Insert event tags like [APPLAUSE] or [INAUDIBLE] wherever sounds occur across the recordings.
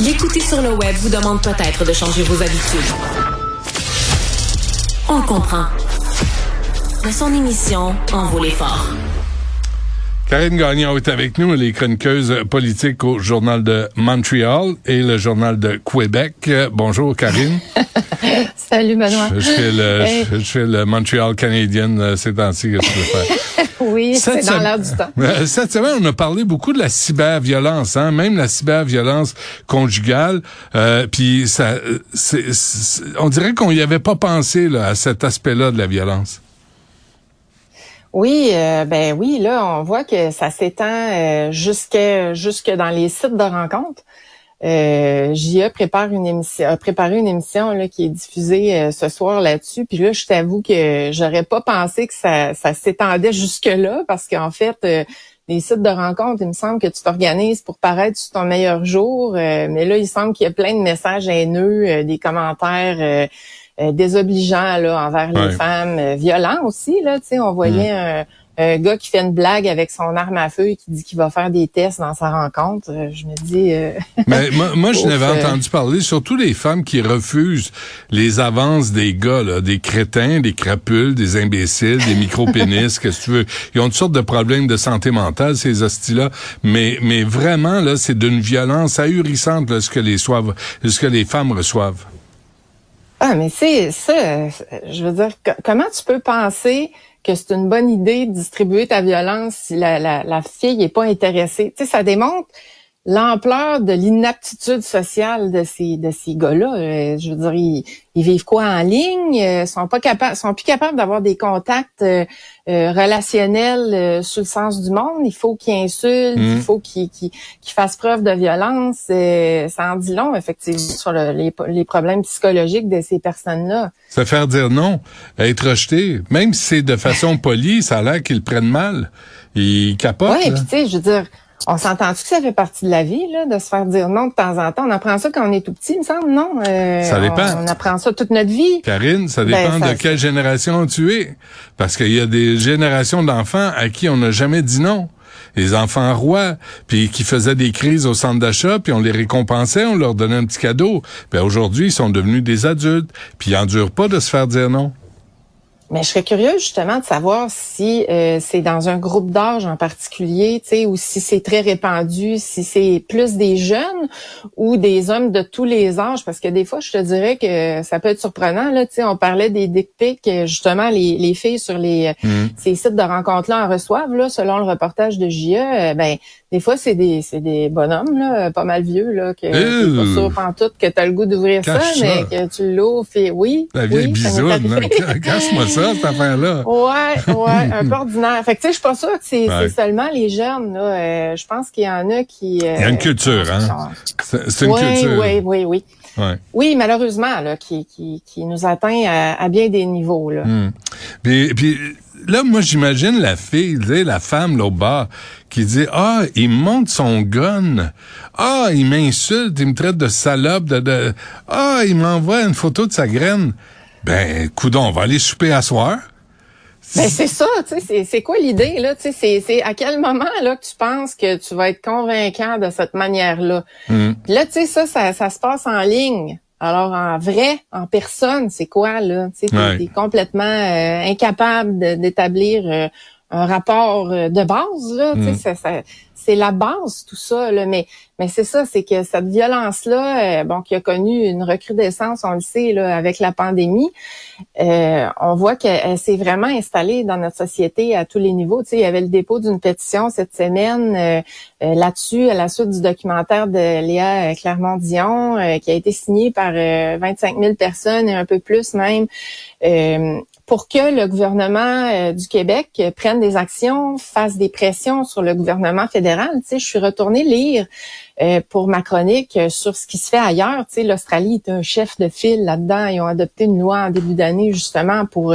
L'écouter sur le web vous demande peut-être de changer vos habitudes. On comprend. Mais son émission en vaut. Karine Gagnon est avec nous, elle est chroniqueuse politique au Journal de Montréal et le Journal de Québec. Bonjour, Karine. [LAUGHS] Salut, Benoît. Je, fais le, [LAUGHS] je, fais le Montréal canadien euh, ces temps-ci que je peux faire? [LAUGHS] oui, c'est dans l'air du temps. Euh, cette semaine, on a parlé beaucoup de la cyberviolence, hein, même la cyberviolence conjugale. Euh, Puis ça, c'est, on dirait qu'on y avait pas pensé là, à cet aspect-là de la violence. Oui, euh, ben oui, là, on voit que ça s'étend euh, jusque jusque dans les sites de rencontres. Euh, prépare une émission, a préparé une émission là, qui est diffusée euh, ce soir là-dessus. Puis là, je t'avoue que j'aurais pas pensé que ça, ça s'étendait jusque-là, parce qu'en fait, les sites de rencontres, il me semble que tu t'organises pour paraître sur ton meilleur jour. mais là, il semble qu'il y a plein de messages haineux, des commentaires euh, désobligeant là envers les femmes, euh, violent aussi là. Tu sais, on voyait mm. un, gars qui fait une blague avec son arme à feu et qui dit qu'il va faire des tests dans sa rencontre. Euh, je me dis. [LAUGHS] Mais moi, je n'avais entendu parler, surtout les femmes qui refusent les avances des gars, là, des crétins, des crapules, des imbéciles, des micro-pénis, [LAUGHS] qu'est-ce que tu veux. Ils ont toutes sortes de problèmes de santé mentale, ces hosties-là. Mais, mais vraiment, là, c'est d'une violence ahurissante là, ce que les soivent, ce que les femmes reçoivent. Ah, mais c'est ça, je veux dire, comment tu peux penser que c'est une bonne idée de distribuer ta violence si la, la, la fille n'est pas intéressée? Tu sais, ça démontre l'ampleur de l'inaptitude sociale de ces de ces gars-là. Euh, je veux dire, ils, vivent quoi en ligne? Ils sont pas capables, sont plus capables d'avoir des contacts euh, euh, relationnels sur le sens du monde. Il faut qu'ils insultent, il mm. faut qu'ils fassent preuve de violence. ça en dit long, effectivement, sur les, les problèmes psychologiques de ces personnes-là. Se faire dire non, être rejeté, même si c'est de façon polie, ça a l'air qu'ils prennent mal. Ils capotent. Oui, puis tu sais, je veux dire on s'entend-tu que ça fait partie de la vie, là, de se faire dire non de temps en temps? On apprend ça quand on est tout petit, il me semble, non? Euh, ça dépend. On, apprend ça toute notre vie. Karine, ça ben, dépend de quelle génération tu es. Parce qu'il y a des générations d'enfants à qui on n'a jamais dit non. Les enfants rois, puis qui faisaient des crises au centre d'achat, puis on les récompensait, on leur donnait un petit cadeau. Puis aujourd'hui, ils sont devenus des adultes, puis ils endurent pas de se faire dire non. Mais je serais curieuse justement de savoir si euh, c'est dans un groupe d'âge en particulier, tu sais, ou si c'est très répandu, si c'est plus des jeunes ou des hommes de tous les âges, parce que des fois, je te dirais que ça peut être surprenant. Là, tu sais, on parlait des dick pics, justement, les, les filles sur les mmh. ces sites de rencontres-là en reçoivent, là, selon le reportage de JE. Euh, ben, des fois, c'est des, c'est des bonhommes, là, pas mal vieux, là, que c'est pas sûr pantoute que t'as le goût d'ouvrir ça, mais que tu l'ouvres, et oui. La vieille oui, bisoune, casse-moi ça, cette affaire-là. Ouais, ouais, un peu [LAUGHS] ordinaire. Fait que, tu sais, je suis pas sûre que c'est, seulement les jeunes, là. Euh, je pense qu'il y en a qui... Euh, Il y a une culture, hein? C'est une culture. Oui, oui, oui. Ouais. Oui, malheureusement, là, qui, qui, qui nous atteint à, bien des niveaux. Là. Hmm. Puis, puis là, moi, j'imagine la fille, la femme là au bas, qui dit Ah, il monte son gun. Ah, il m'insulte, il me traite de salope, de, Ah, il m'envoie une photo de sa graine. Ben, coudon, on va aller souper à soir. Ben c'est ça, tu sais, c'est quoi l'idée là, tu sais, c'est à quel moment là que tu penses que tu vas être convaincant de cette manière-là? Hmm. Là, tu sais, ça, ça, ça se passe en ligne. Alors en vrai, en personne, c'est quoi là? Tu sais, complètement euh, incapable d'établir euh, un rapport euh, de base là. Mm. c'est la base tout ça. Là. Mais mais c'est ça, c'est que cette violence là, bon, qui a connu une recrudescence, on le sait là, avec la pandémie. on voit qu'elle s'est vraiment installée dans notre société à tous les niveaux. Tu sais, il y avait le dépôt d'une pétition cette semaine là-dessus à la suite du documentaire de Léa Clermont-Dion qui a été signé par 25 000 personnes et un peu plus même pour que le gouvernement euh, du Québec prenne des actions, fasse des pressions sur le gouvernement fédéral. Tu sais, je suis retournée lire euh, pour ma chronique euh, sur ce qui se fait ailleurs. Tu sais, l'Australie est un chef de file là-dedans. Ils ont adopté une loi en début d'année justement pour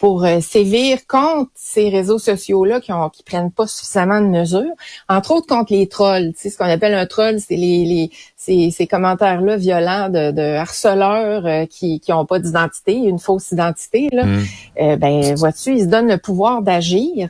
pour sévir contre ces réseaux sociaux-là qui ont qui prennent pas suffisamment de mesures, entre autres contre les trolls. Tu sais, ce qu'on appelle un troll, c'est les, les ces, ces commentaires-là violents de, de harceleurs qui qui ont pas d'identité, une fausse identité. Là, mm. ben vois-tu, ils se donnent le pouvoir d'agir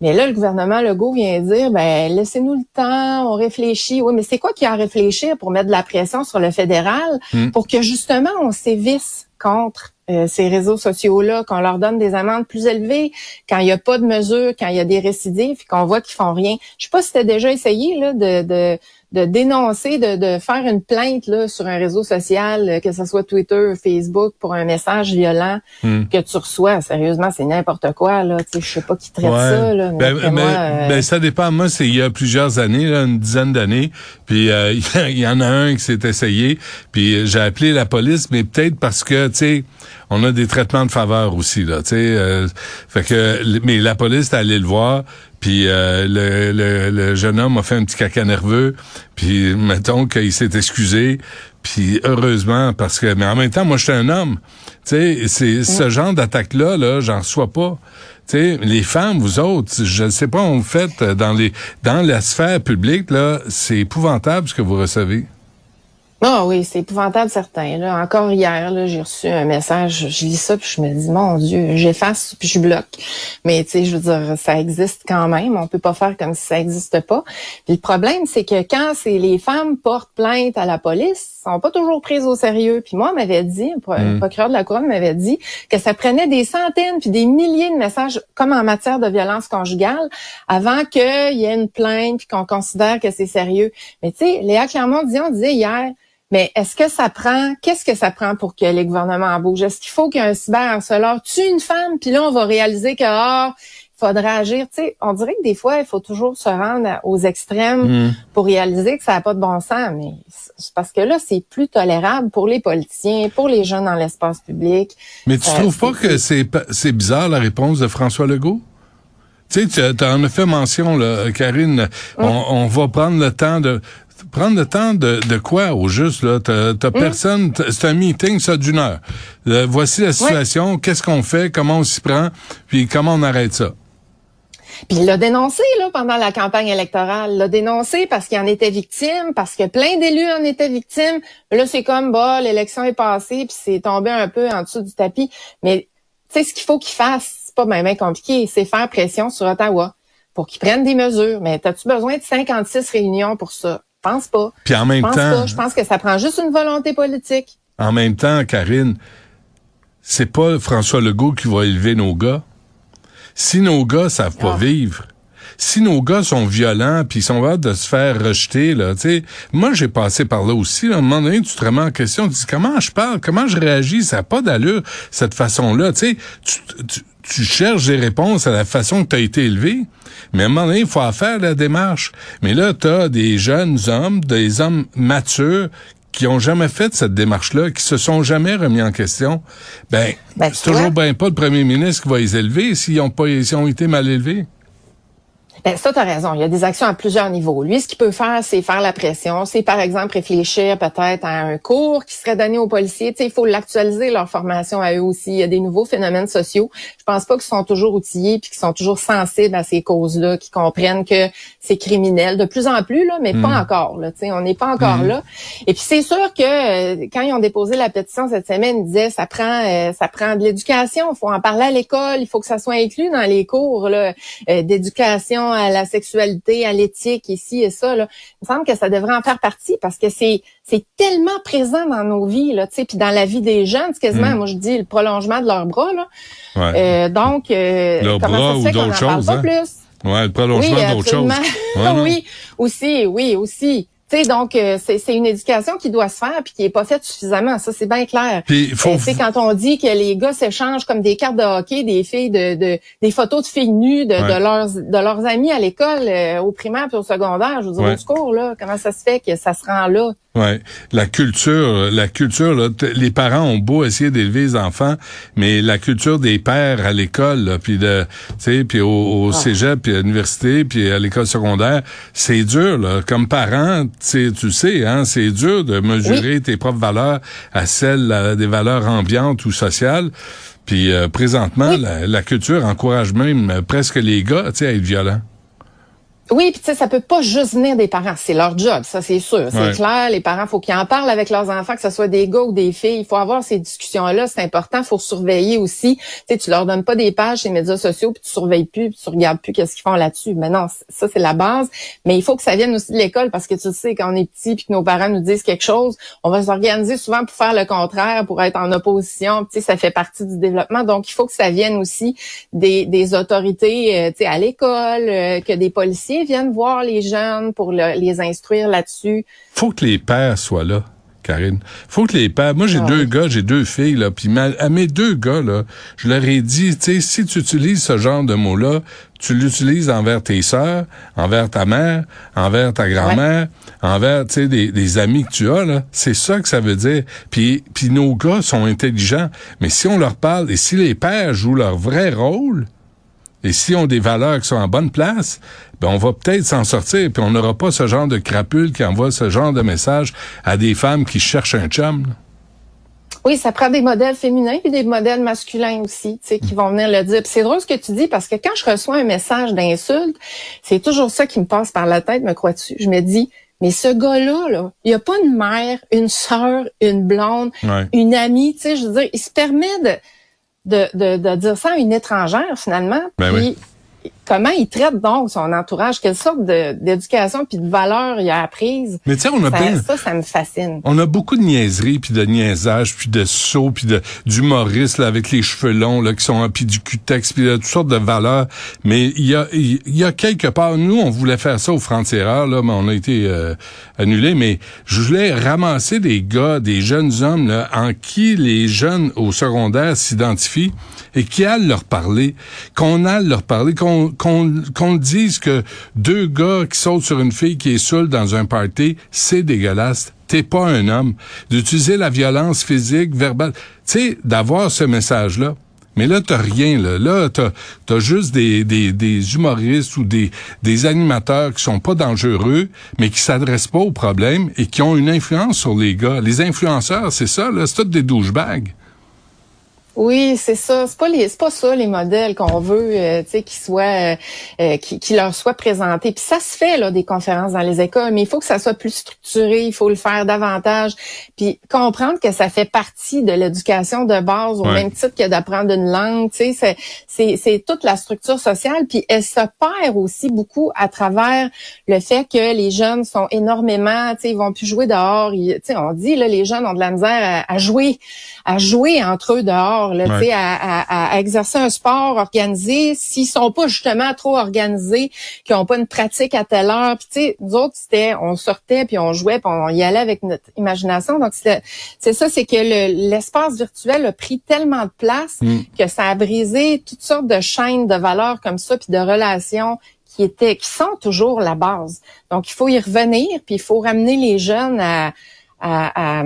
Mais là, le gouvernement Legault vient dire, ben laissez-nous le temps, on réfléchit. Oui, mais c'est quoi qui a à réfléchir pour mettre de la pression sur le fédéral hmm. pour que justement on sévisse contre euh, ces réseaux sociaux-là, qu'on leur donne des amendes plus élevées, quand il n'y a pas de mesures, quand il y a des récidives, qu'on voit qu'ils font rien. Je sais pas si tu as déjà essayé là, de, de de dénoncer, de, de, faire une plainte là, sur un réseau social, euh, que ce soit Twitter, Facebook, pour un message violent hmm. que tu reçois. Sérieusement, c'est n'importe quoi. Là. Tu sais, je sais pas qui traite ça. Là, ben, ben, euh, ben, ça dépend. Moi, c'est il y a plusieurs années, là, une dizaine d'années. Puis euh, [LAUGHS] il y en a un qui s'est essayé. Puis j'ai appelé la police, mais peut-être parce que, tu sais, on a des traitements de faveur aussi. Là, tu sais, fait que, mais la police est allée le voir. Puis euh, le, le, jeune homme a fait un petit caca nerveux. Puis mettons qu'il s'est excusé. Puis heureusement, parce que... Mais en même temps, moi, je suis un homme. Tu sais, c'est ce genre d'attaque-là, là, j'en reçois pas. Tu sais, les femmes, vous autres, je ne sais pas, on fait dans les dans la sphère publique, là, c'est épouvantable ce que vous recevez. Ah oui, c'est épouvantable certain. Là. Encore hier, là, j'ai reçu un message, je lis ça, puis je me dis, mon Dieu, j'efface, puis je bloque. Mais tu sais, je veux dire, ça existe quand même. On peut pas faire comme si ça existe pas. Puis le problème, c'est que quand c'est les femmes portent plainte à la police, sont pas toujours prises au sérieux. Puis moi, m'avait dit, le mm. procureur de la couronne m'avait dit que ça prenait des centaines puis des milliers de messages, comme en matière de violence conjugale, avant qu'il y ait une plainte puis qu'on considère que c'est sérieux. Mais tu sais, Léa Clermont disait, on disait hier, mais est-ce que ça prend, qu'est-ce que ça prend pour que les gouvernements bougent? Est-ce qu'il faut qu'un cyberharceleur? Tue une femme, puis là, on va réaliser que, ah, il faudrait agir. Tu sais, on dirait que des fois, il faut toujours se rendre aux extrêmes hmm. pour réaliser que ça n'a pas de bon sens. Mais c'est parce que là, c'est plus tolérable pour les politiciens, pour les jeunes dans l'espace public. Mais tu euh, trouves pas que c'est, bizarre la réponse de François Legault? Tu sais, tu en as fait mention, là, Karine. On, on, va prendre le temps de prendre le temps de, de quoi au juste là? T'as, t'as hmm. personne, c'est un meeting ça d'une heure. Euh, voici la situation, qu'est-ce qu'on fait, comment on s'y prend, puis comment on arrête ça? Puis il l'a dénoncé là pendant la campagne électorale, l'a dénoncé parce qu'il en était victime, parce que plein d'élus en étaient victimes. Là c'est comme bah l'élection est passée puis c'est tombé un peu en dessous du tapis. Mais tu sais ce qu'il faut qu'il fasse, c'est pas même compliqué, c'est faire pression sur Ottawa pour qu'ils prennent des mesures. Mais as-tu besoin de 56 réunions pour ça? Pense pas. Puis en même temps, je pense que ça prend juste une volonté politique. En même temps, Karine, c'est pas François Legault qui va élever nos gars. Si nos gars savent pas ah. vivre, si nos gars sont violents puis ils sont hâte de se faire rejeter là, tu sais, moi j'ai passé par là aussi. Là, à un moment donné, tu te remets en question, tu dis comment je parle, comment je réagis, ça n'a pas d'allure cette façon-là. Tu sais, tu, tu cherches des réponses à la façon que tu as été élevé. Mais à un moment donné, il faut faire la démarche. Mais là, tu as des jeunes hommes, des hommes matures qui ont jamais fait cette démarche-là, qui se sont jamais remis en question. Ben, ben c'est toujours bien pas le premier ministre qui va les élever s'ils ont pas, s'ils ont été mal élevés. Ben, ça, tu as raison. Il y a des actions à plusieurs niveaux. Lui, ce qu'il peut faire, c'est faire la pression. C'est, par exemple, réfléchir peut-être à un cours qui serait donné aux policiers. Tu il faut l'actualiser, leur formation à eux aussi. Il y a des nouveaux phénomènes sociaux. Je pense pas qu'ils sont toujours outillés puis qu'ils sont toujours sensibles à ces causes-là, qu'ils comprennent que c'est criminel. De plus en plus, là, mais pas hmm. encore. Là, on n'est pas encore hmm. là. Et puis, c'est sûr que euh, quand ils ont déposé la pétition cette semaine, ils disaient ça prend, euh, ça prend de l'éducation. Il faut en parler à l'école. Il faut que ça soit inclus dans les cours euh, d'éducation à la sexualité, à l'éthique, ici et ça, là, il me semble que ça devrait en faire partie parce que c'est c'est tellement présent dans nos vies, là, tu sais, puis dans la vie des jeunes, c'est quasiment, mm. moi je dis, le prolongement de leurs bras, là. Ouais. Euh, donc, euh, comment ça se fait qu'on en parle pas hein? plus? Ouais, le prolongement d'autres choses. [LAUGHS] oui, aussi, oui, aussi donc euh, c'est une éducation qui doit se faire puis qui est pas faite suffisamment. Ça c'est bien clair. Puis faut... Euh, quand on dit que les gars s'échangent comme des cartes de hockey, des filles de, de des photos de filles nues de, de leurs de leurs amis à l'école, euh, au primaire puis au secondaire, je veux dire au secours là, comment ça se fait que ça se rend là? Ouais, la culture, la culture, là, les parents ont beau essayer d'élever les enfants, mais la culture des pères à l'école, puis de, tu sais, puis au, au ah. cégep, puis à l'université, puis à l'école secondaire, c'est dur, là. Comme parent, tu sais, hein, c'est dur de mesurer tes propres valeurs à celles des valeurs ambiantes ou sociales. Puis euh, présentement, la, la, culture encourage même presque les gars, tu sais, à être violents. Oui, puis tu sais, ça peut pas juste venir des parents. C'est leur job, ça c'est sûr. C'est clair. Les parents, faut qu'ils en parlent avec leurs enfants, que ce soit des gars ou des filles. Il faut avoir ces discussions-là. C'est important. Il faut surveiller aussi. Tu sais, tu leur donnes pas des pages sur les médias sociaux, puis tu surveilles plus, puis tu regardes plus qu'est-ce qu'ils font là-dessus. Mais non, ça c'est la base. Mais il faut que ça vienne aussi de l'école parce que tu sais, quand on est petit, puis que nos parents nous disent quelque chose, on va s'organiser souvent pour faire le contraire, pour être en opposition. Tu sais, ça fait partie du développement. Donc, il faut que ça vienne aussi des, des autorités, euh, tu sais, à l'école, euh, que des policiers viennent voir les jeunes pour les instruire là-dessus. Faut que les pères soient là. Karine. Faut que les pères. Moi, j'ai ah deux gars, j'ai deux filles là. Puis à mes deux gars là, je leur ai dit, tu sais, si tu utilises ce genre de mots-là, tu l'utilises envers tes sœurs, envers ta mère, envers ta grand-mère, envers tu sais des, des, amis que tu as là. C'est ça que ça veut dire. Puis puis nos gars sont intelligents, mais si on leur parle et si les pères jouent leur vrai rôle, et si on a des valeurs qui sont en bonne place, ben on va peut-être s'en sortir, puis on n'aura pas ce genre de crapule qui envoie ce genre de message à des femmes qui cherchent un chum. Oui, ça prend des modèles féminins et des modèles masculins aussi, tu sais, qui vont venir le dire. C'est drôle ce que tu dis parce que quand je reçois un message d'insulte, c'est toujours ça qui me passe par la tête, me crois-tu? Je me dis, mais ce gars-là, là, il n'y a pas une mère, une sœur, une blonde, une amie, tu sais, je veux dire, il se permet de de, de, de, dire ça à une étrangère finalement. Ben puis, comment il traite donc son entourage, quelle sorte d'éducation puis de valeur il a apprise. Mais tu sais, on a ça, ça, ça me fascine. On a beaucoup de niaiseries puis de niaisage puis de sauts puis de d'humoristes là avec les cheveux longs là qui sont puis du cutex puis toutes sortes de valeurs. Mais il y a il y a quelque part nous on voulait faire ça au frontières là, mais on a été euh, annulé. Mais je voulais ramasser des gars, des jeunes hommes là en qui les jeunes au secondaire s'identifient et qui allent leur parler, qu'on aille leur parler, qu'on qu'on dise que deux gars qui sautent sur une fille qui est seule dans un party, c'est dégueulasse. T'es pas un homme. D'utiliser la violence physique, verbale. Tu sais, d'avoir ce message-là. Mais là, t'as rien, là. Là, t'as as juste des, des, des, humoristes ou des, des animateurs qui sont pas dangereux, mais qui s'adressent pas aux problèmes et qui ont une influence sur les gars. Les influenceurs, c'est ça, là. C'est tout des douchebags. Oui, c'est ça. C'est pas les, c'est pas ça les modèles qu'on veut, euh, tu sais, qui soient, euh, qui, qui, leur soient présentés. Puis ça se fait là des conférences dans les écoles, mais il faut que ça soit plus structuré. Il faut le faire davantage. Puis comprendre que ça fait partie de l'éducation de base au même titre que d'apprendre une langue. Tu sais, c'est, c'est, c'est toute la structure sociale. Puis elle se perd aussi beaucoup à travers le fait que les jeunes sont énormément, tu sais, ils vont plus jouer dehors. Tu sais, on dit là, les jeunes ont de la misère à jouer, à jouer entre eux dehors à, exercer un sport organisé, s'ils sont pas justement trop organisés, qui ont pas une pratique à telle heure. Puis tu sais, nous autres, c'était, on sortait puis on jouait puis on y allait avec notre imagination. Donc c'est ça, c'est que l'espace virtuel a pris tellement de place mm. que ça a brisé toutes sortes de chaînes de valeurs comme ça puis de relations qui étaient, qui sont toujours la base. Donc il faut y revenir puis il faut ramener les jeunes à, à à,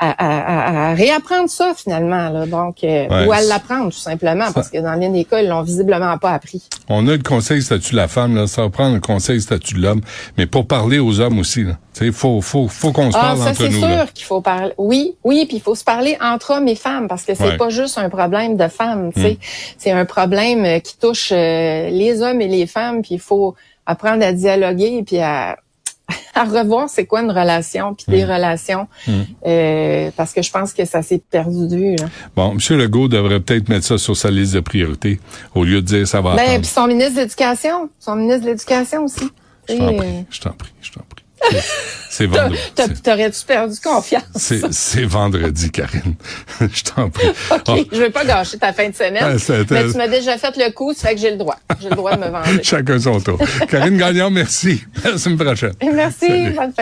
réapprendre ça finalement. Là. Donc, euh, ou à l'apprendre tout simplement, parce que dans bien écoles, ils l'ont visiblement pas appris. On a le conseil statut de la femme, là, ça va prendre le conseil statut de l'homme, mais pour parler aux hommes aussi. Il faut, faut, faut qu'on se ah, parle entre nous. c'est sûr qu'il faut parler. Oui, oui, puis il faut se parler entre hommes et femmes, parce que c'est pas juste un problème de femmes. sais, hmm. C'est un problème euh, qui touche euh, les hommes et les femmes, puis il faut apprendre à dialoguer puis à [LAUGHS] à revoir c'est quoi une relation, puis des mm. relations, mm. Euh, parce que je pense que ça s'est perdu de vue. Bon, M. Legault devrait peut-être mettre ça sur sa liste de priorités, au lieu de dire ça va ben, puis son ministre de l'Éducation, son ministre de l'Éducation aussi. Je t'en prie, je t'en prie, je t'en prie. C'est vendredi. T'aurais-tu perdu confiance? C'est vendredi, Karine. [LAUGHS] je t'en prie. OK, oh. je veux pas gâcher ta fin de semaine. mais tu m'as déjà fait le coup, ça fait que j'ai le droit. J'ai le droit de me vendre. [LAUGHS] Chacun son tour. Karine Gagnon, merci. [LAUGHS] À la semaine prochaine. Merci. Bonne